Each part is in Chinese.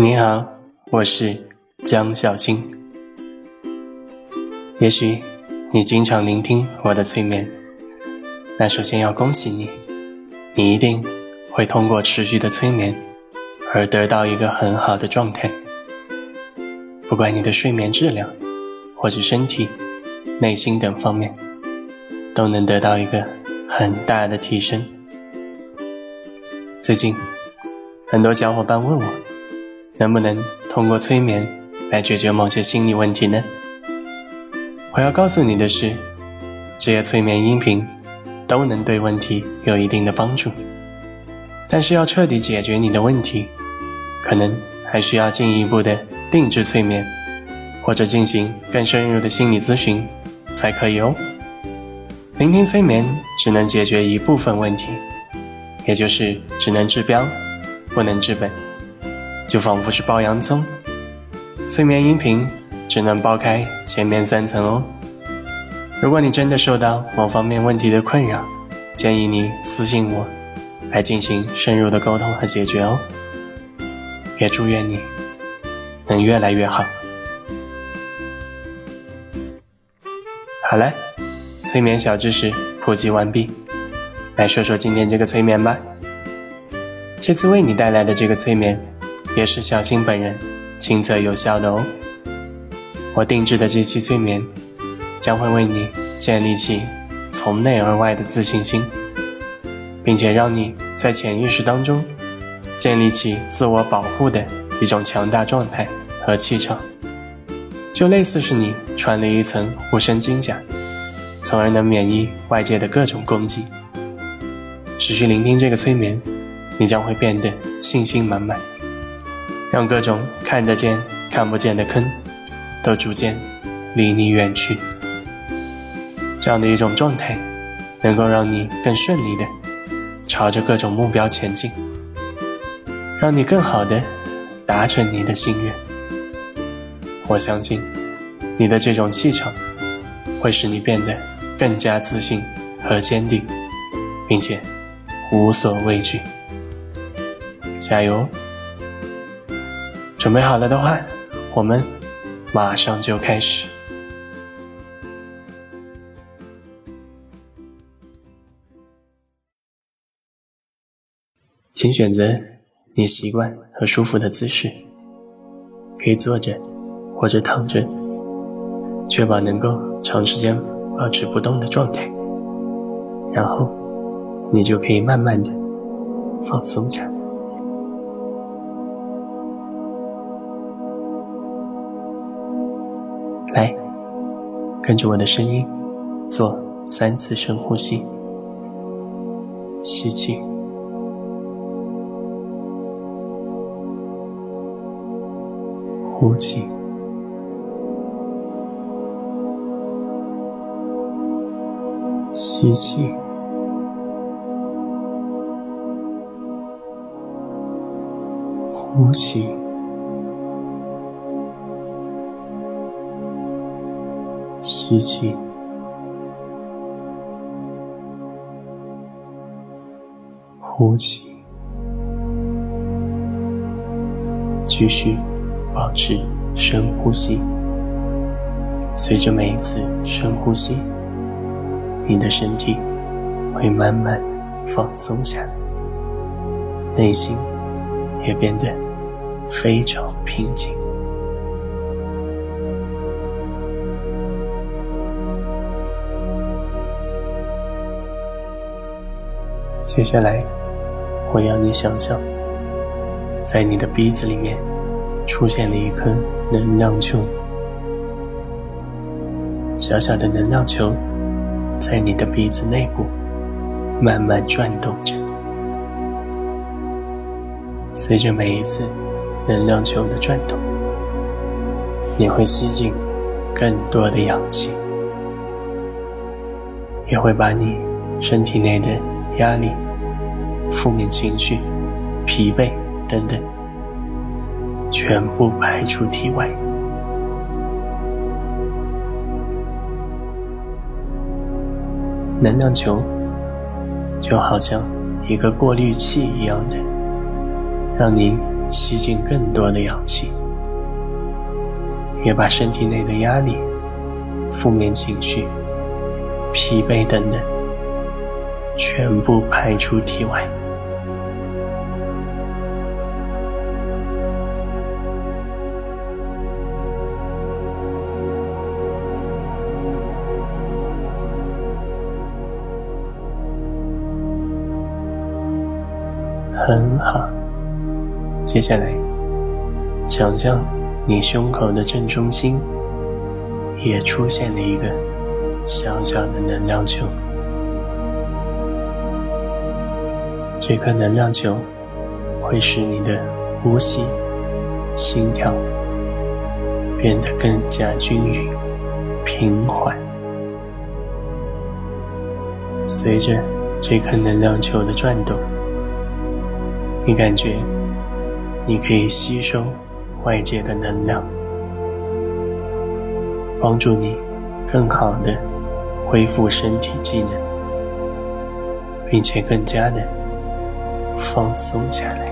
你好，我是江小青。也许你经常聆听我的催眠，那首先要恭喜你，你一定会通过持续的催眠而得到一个很好的状态。不管你的睡眠质量，或者身体、内心等方面，都能得到一个很大的提升。最近，很多小伙伴问我。能不能通过催眠来解决某些心理问题呢？我要告诉你的是，这些催眠音频都能对问题有一定的帮助，但是要彻底解决你的问题，可能还需要进一步的定制催眠，或者进行更深入的心理咨询才可以哦。聆听催眠只能解决一部分问题，也就是只能治标，不能治本。就仿佛是剥洋葱，催眠音频只能剥开前面三层哦。如果你真的受到某方面问题的困扰，建议你私信我，来进行深入的沟通和解决哦。也祝愿你能越来越好。好了，催眠小知识普及完毕，来说说今天这个催眠吧。这次为你带来的这个催眠。也是小新本人亲测有效的哦。我定制的这期催眠将会为你建立起从内而外的自信心，并且让你在潜意识当中建立起自我保护的一种强大状态和气场，就类似是你穿了一层护身金甲，从而能免疫外界的各种攻击。持续聆听这个催眠，你将会变得信心满满。让各种看得见、看不见的坑，都逐渐离你远去。这样的一种状态，能够让你更顺利的朝着各种目标前进，让你更好的达成你的心愿。我相信，你的这种气场，会使你变得更加自信和坚定，并且无所畏惧。加油！准备好了的话，我们马上就开始。请选择你习惯和舒服的姿势，可以坐着或者躺着，确保能够长时间保持不动的状态。然后，你就可以慢慢的放松下来。跟着我的声音，做三次深呼吸。吸气，呼气，吸气，呼气。吸气，呼气，继续保持深呼吸。随着每一次深呼吸，你的身体会慢慢放松下来，内心也变得非常平静。接下来，我要你想象，在你的鼻子里面出现了一颗能量球，小小的能量球在你的鼻子内部慢慢转动着。随着每一次能量球的转动，你会吸进更多的氧气，也会把你身体内的压力。负面情绪、疲惫等等，全部排出体外。能量球就好像一个过滤器一样的，让你吸进更多的氧气，也把身体内的压力、负面情绪、疲惫等等全部排出体外。很好，接下来，想象你胸口的正中心也出现了一个小小的能量球。这颗能量球会使你的呼吸、心跳变得更加均匀、平缓。随着这颗能量球的转动。你感觉你可以吸收外界的能量，帮助你更好的恢复身体机能，并且更加的放松下来。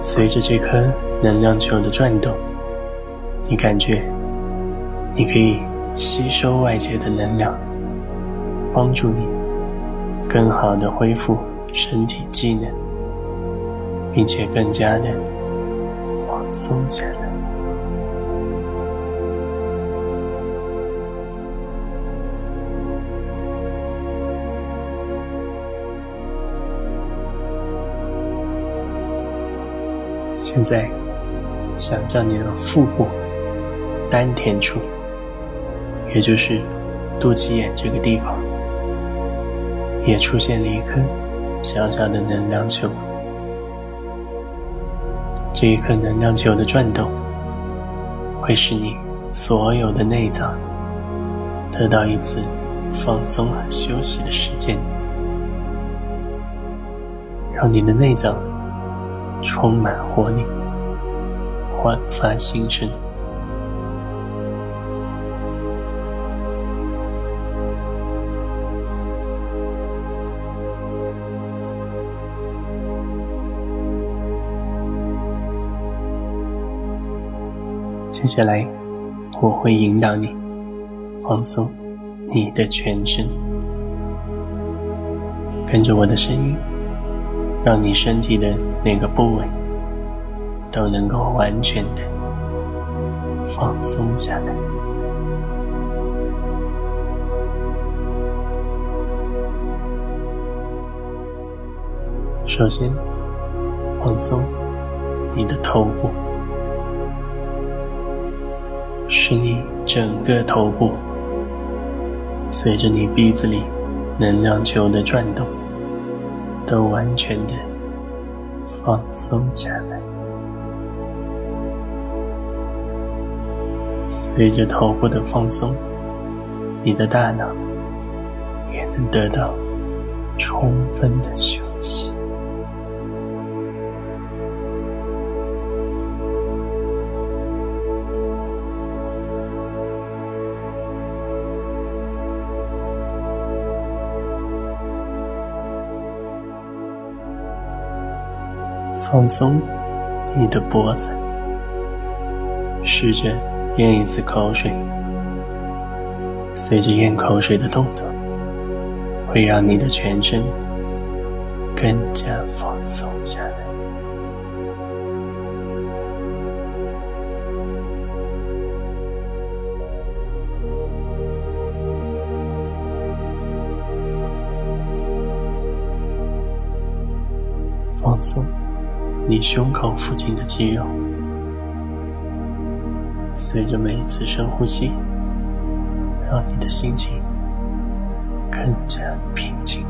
随着这颗能量球的转动，你感觉你可以吸收外界的能量，帮助你更好的恢复。身体机能，并且更加的放松下来。现在，想象你的腹部、丹田处，也就是肚脐眼这个地方，也出现了一颗。小小的能量球，这一颗能量球的转动，会使你所有的内脏得到一次放松和休息的时间，让你的内脏充满活力，焕发新生。接下来，我会引导你放松你的全身，跟着我的声音，让你身体的哪个部位都能够完全的放松下来。首先，放松你的头部。使你整个头部随着你鼻子里能量球的转动，都完全的放松下来。随着头部的放松，你的大脑也能得到充分的休放松你的脖子，试着咽一次口水。随着咽口水的动作，会让你的全身更加放松下来。放松。你胸口附近的肌肉，随着每一次深呼吸，让你的心情更加平静。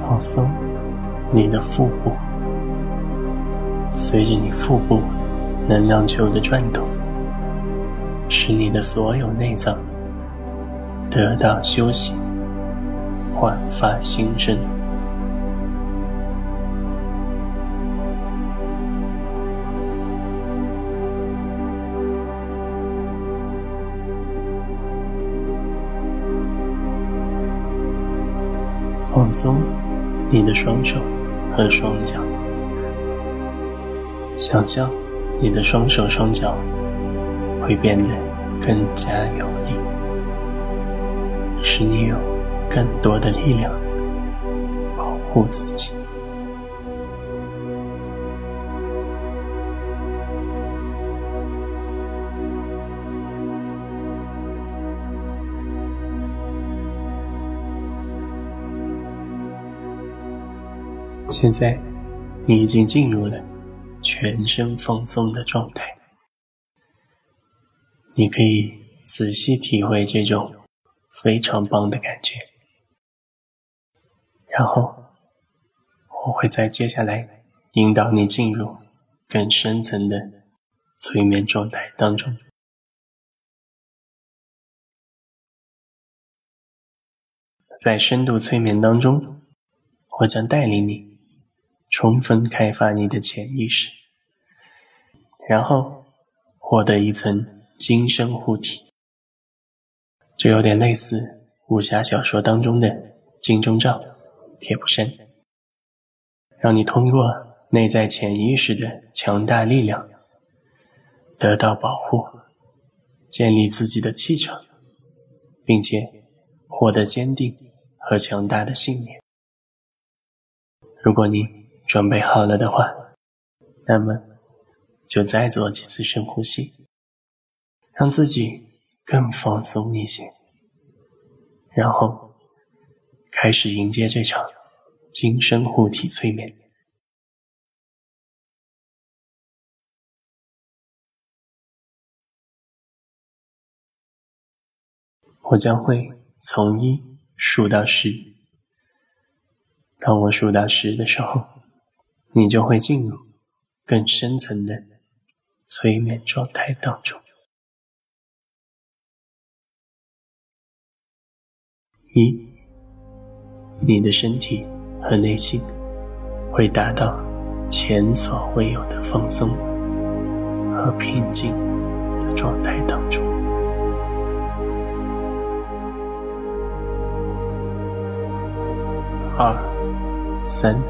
放松。你的腹部随着你腹部能量球的转动使你的所有内脏得到休息焕发新生放松你的双手。和双脚，想象你的双手双脚会变得更加有力，使你有更多的力量保护自己。现在，你已经进入了全身放松的状态。你可以仔细体会这种非常棒的感觉。然后，我会在接下来引导你进入更深层的催眠状态当中。在深度催眠当中，我将带领你。充分开发你的潜意识，然后获得一层金身护体，这有点类似武侠小说当中的金钟罩、铁布衫，让你通过内在潜意识的强大力量得到保护，建立自己的气场，并且获得坚定和强大的信念。如果你。准备好了的话，那么就再做几次深呼吸，让自己更放松一些，然后开始迎接这场精神护体催眠。我将会从一数到十，当我数到十的时候。你就会进入更深层的催眠状态当中。一，你的身体和内心会达到前所未有的放松和平静的状态当中。二，三，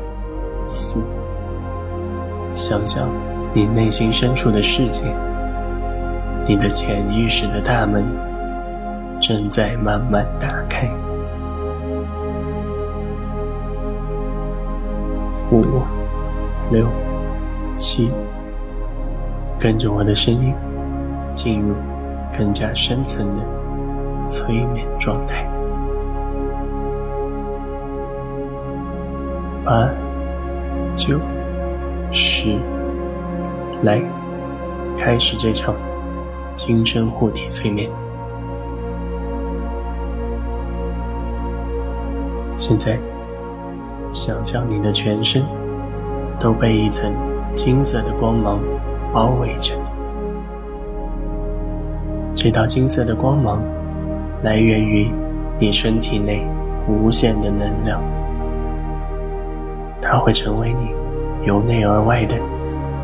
四。想象你内心深处的世界，你的潜意识的大门正在慢慢打开。五、六、七，跟着我的声音进入更加深层的催眠状态。八、九。十，来，开始这场精神护体催眠。现在，想象你的全身都被一层金色的光芒包围着。这道金色的光芒来源于你身体内无限的能量，它会成为你。由内而外的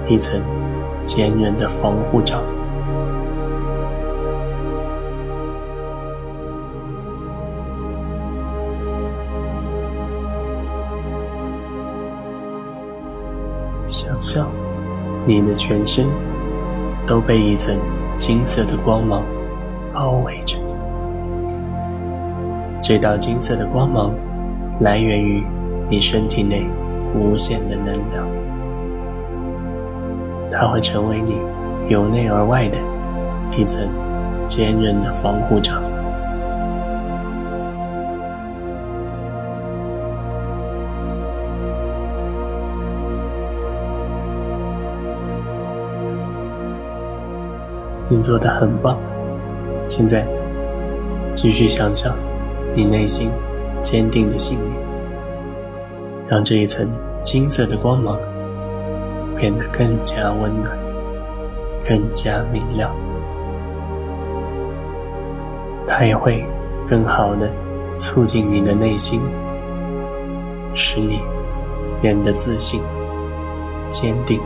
一层坚韧的防护罩。想象你的全身都被一层金色的光芒包围着。这道金色的光芒来源于你身体内无限的能量。它会成为你由内而外的一层坚韧的防护罩。你做的很棒，现在继续想象你内心坚定的信念，让这一层金色的光芒。变得更加温暖，更加明亮。它也会更好的促进你的内心，使你变得自信、坚定、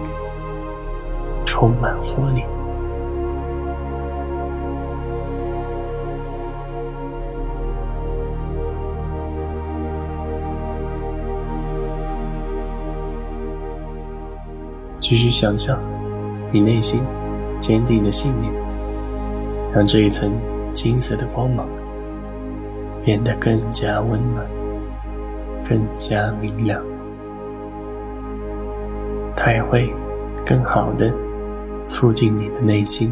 充满活力。继续想象你内心坚定的信念，让这一层金色的光芒变得更加温暖，更加明亮。它也会更好的促进你的内心，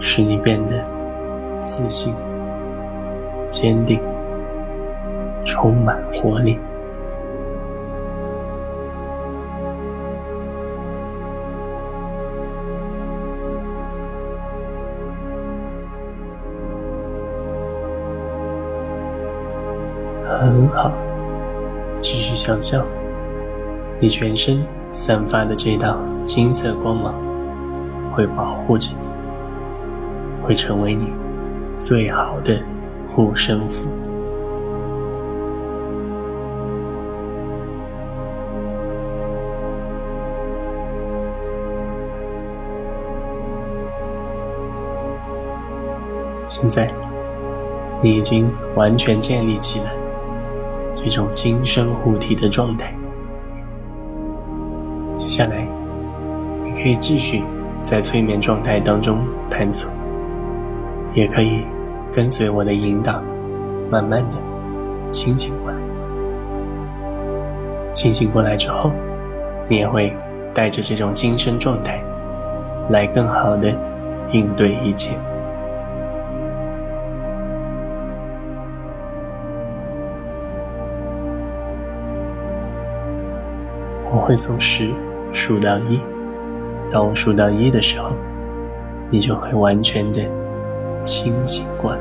使你变得自信、坚定、充满活力。很好，继续想象，你全身散发的这道金色光芒会保护着你，会成为你最好的护身符。现在，你已经完全建立起来。这种精神护体的状态。接下来，你可以继续在催眠状态当中探索，也可以跟随我的引导，慢慢的清醒过来。清醒过来之后，你也会带着这种精神状态，来更好的应对一切。我会从十数到一，当我数到一的时候，你就会完全的清醒过来。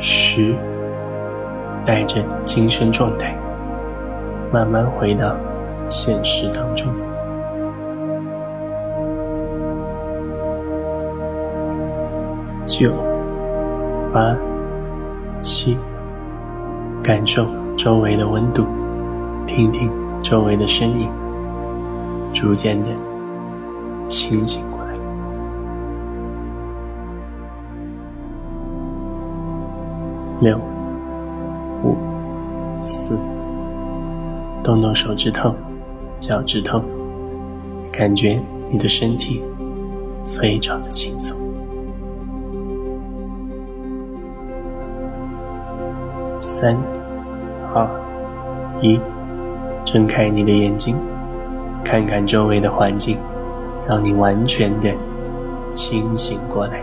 十，带着精神状态，慢慢回到现实当中。九，八，七。感受周围的温度，听听周围的声音，逐渐的清醒过来。六、五、四，动动手指头、脚趾头，感觉你的身体非常的轻松。三、二、一，睁开你的眼睛，看看周围的环境，让你完全的清醒过来。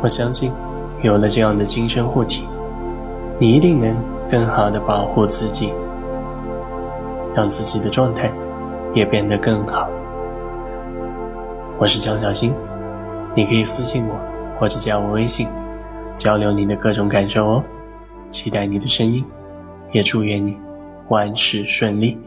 我相信，有了这样的精神护体，你一定能更好的保护自己，让自己的状态也变得更好。我是江小新。你可以私信我，或者加我微信，交流你的各种感受哦。期待你的声音，也祝愿你万事顺利。